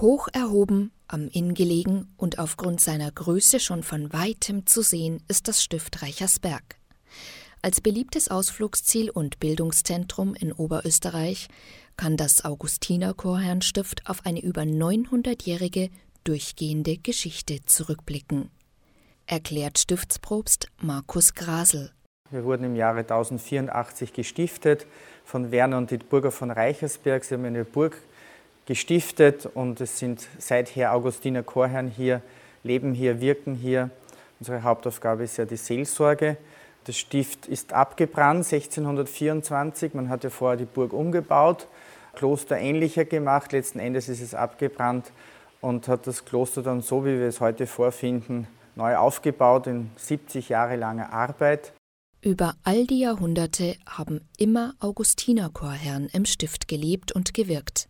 Hoch erhoben, am Inn gelegen und aufgrund seiner Größe schon von weitem zu sehen, ist das Stift Reichersberg. Als beliebtes Ausflugsziel und Bildungszentrum in Oberösterreich kann das Augustinerchorherrnstift auf eine über 900-jährige durchgehende Geschichte zurückblicken. Erklärt Stiftsprobst Markus Grasel. Wir wurden im Jahre 1084 gestiftet von Werner und Dietburger von Reichersberg. Sie haben eine Burg gestiftet und es sind seither Augustiner Chorherren hier, leben hier, wirken hier. Unsere Hauptaufgabe ist ja die Seelsorge. Das Stift ist abgebrannt 1624. Man hat ja vorher die Burg umgebaut, Kloster ähnlicher gemacht. Letzten Endes ist es abgebrannt und hat das Kloster dann so, wie wir es heute vorfinden, neu aufgebaut in 70 Jahre langer Arbeit. Über all die Jahrhunderte haben immer Augustinerchorherren im Stift gelebt und gewirkt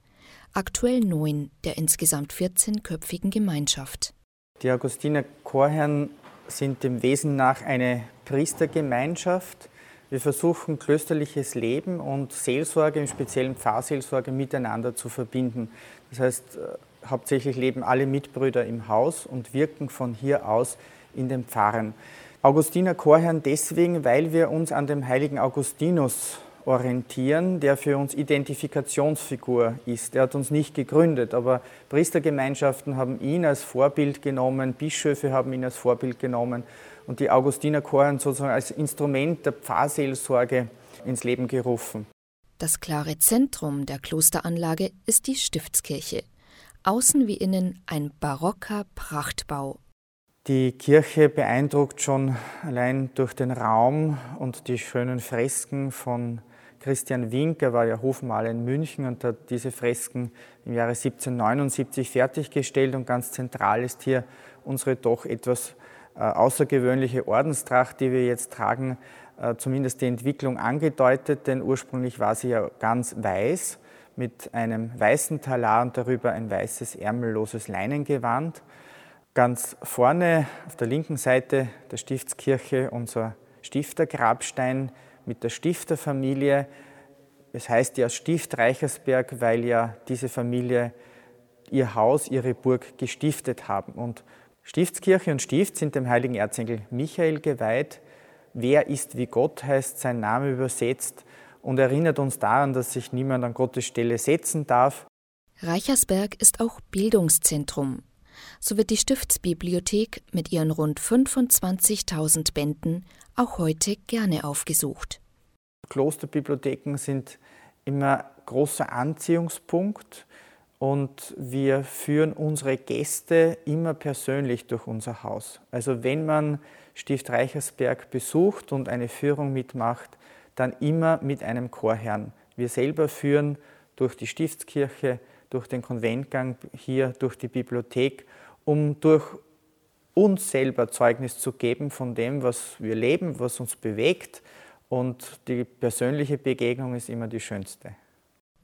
aktuell neun der insgesamt 14-köpfigen Gemeinschaft. Die Augustiner Chorherren sind dem Wesen nach eine Priestergemeinschaft. Wir versuchen klösterliches Leben und Seelsorge, im speziellen Pfarrseelsorge, miteinander zu verbinden. Das heißt, äh, hauptsächlich leben alle Mitbrüder im Haus und wirken von hier aus in den Pfarren. Augustiner Chorherren deswegen, weil wir uns an dem heiligen Augustinus orientieren, der für uns Identifikationsfigur ist. Er hat uns nicht gegründet, aber Priestergemeinschaften haben ihn als Vorbild genommen, Bischöfe haben ihn als Vorbild genommen und die Augustinerchoren sozusagen als Instrument der Pfarrseelsorge ins Leben gerufen. Das klare Zentrum der Klosteranlage ist die Stiftskirche. Außen wie innen ein barocker Prachtbau. Die Kirche beeindruckt schon allein durch den Raum und die schönen Fresken von Christian Wink, er war ja Hofmaler in München und hat diese Fresken im Jahre 1779 fertiggestellt. Und ganz zentral ist hier unsere doch etwas äh, außergewöhnliche Ordenstracht, die wir jetzt tragen, äh, zumindest die Entwicklung angedeutet, denn ursprünglich war sie ja ganz weiß mit einem weißen Talar und darüber ein weißes ärmelloses Leinengewand. Ganz vorne auf der linken Seite der Stiftskirche unser Stiftergrabstein mit der Stifterfamilie. Es heißt ja Stift Reichersberg, weil ja diese Familie ihr Haus, ihre Burg gestiftet haben. Und Stiftskirche und Stift sind dem heiligen Erzengel Michael geweiht. Wer ist wie Gott heißt sein Name übersetzt und erinnert uns daran, dass sich niemand an Gottes Stelle setzen darf. Reichersberg ist auch Bildungszentrum. So wird die Stiftsbibliothek mit ihren rund 25.000 Bänden auch heute gerne aufgesucht. Klosterbibliotheken sind immer großer Anziehungspunkt und wir führen unsere Gäste immer persönlich durch unser Haus. Also wenn man Stift Reichersberg besucht und eine Führung mitmacht, dann immer mit einem Chorherrn. Wir selber führen durch die Stiftskirche, durch den Konventgang hier, durch die Bibliothek, um durch uns selber Zeugnis zu geben von dem, was wir leben, was uns bewegt. Und die persönliche Begegnung ist immer die schönste.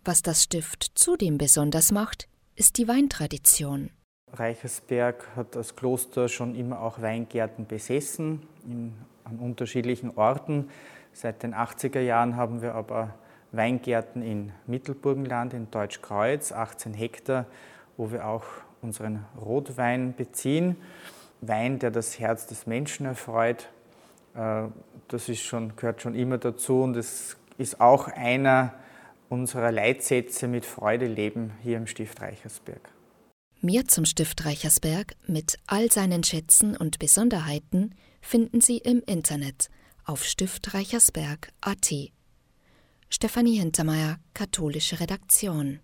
Was das Stift zudem besonders macht, ist die Weintradition. Reichersberg hat das Kloster schon immer auch Weingärten besessen, in, an unterschiedlichen Orten. Seit den 80er Jahren haben wir aber Weingärten in Mittelburgenland, in Deutschkreuz, 18 Hektar, wo wir auch unseren Rotwein beziehen. Wein, der das Herz des Menschen erfreut. Äh, das ist schon, gehört schon immer dazu und es ist auch einer unserer Leitsätze mit Freude leben hier im Stift Reichersberg. Mehr zum Stift Reichersberg mit all seinen Schätzen und Besonderheiten finden Sie im Internet auf stiftreichersberg.at. Stefanie Hintermeier, katholische Redaktion.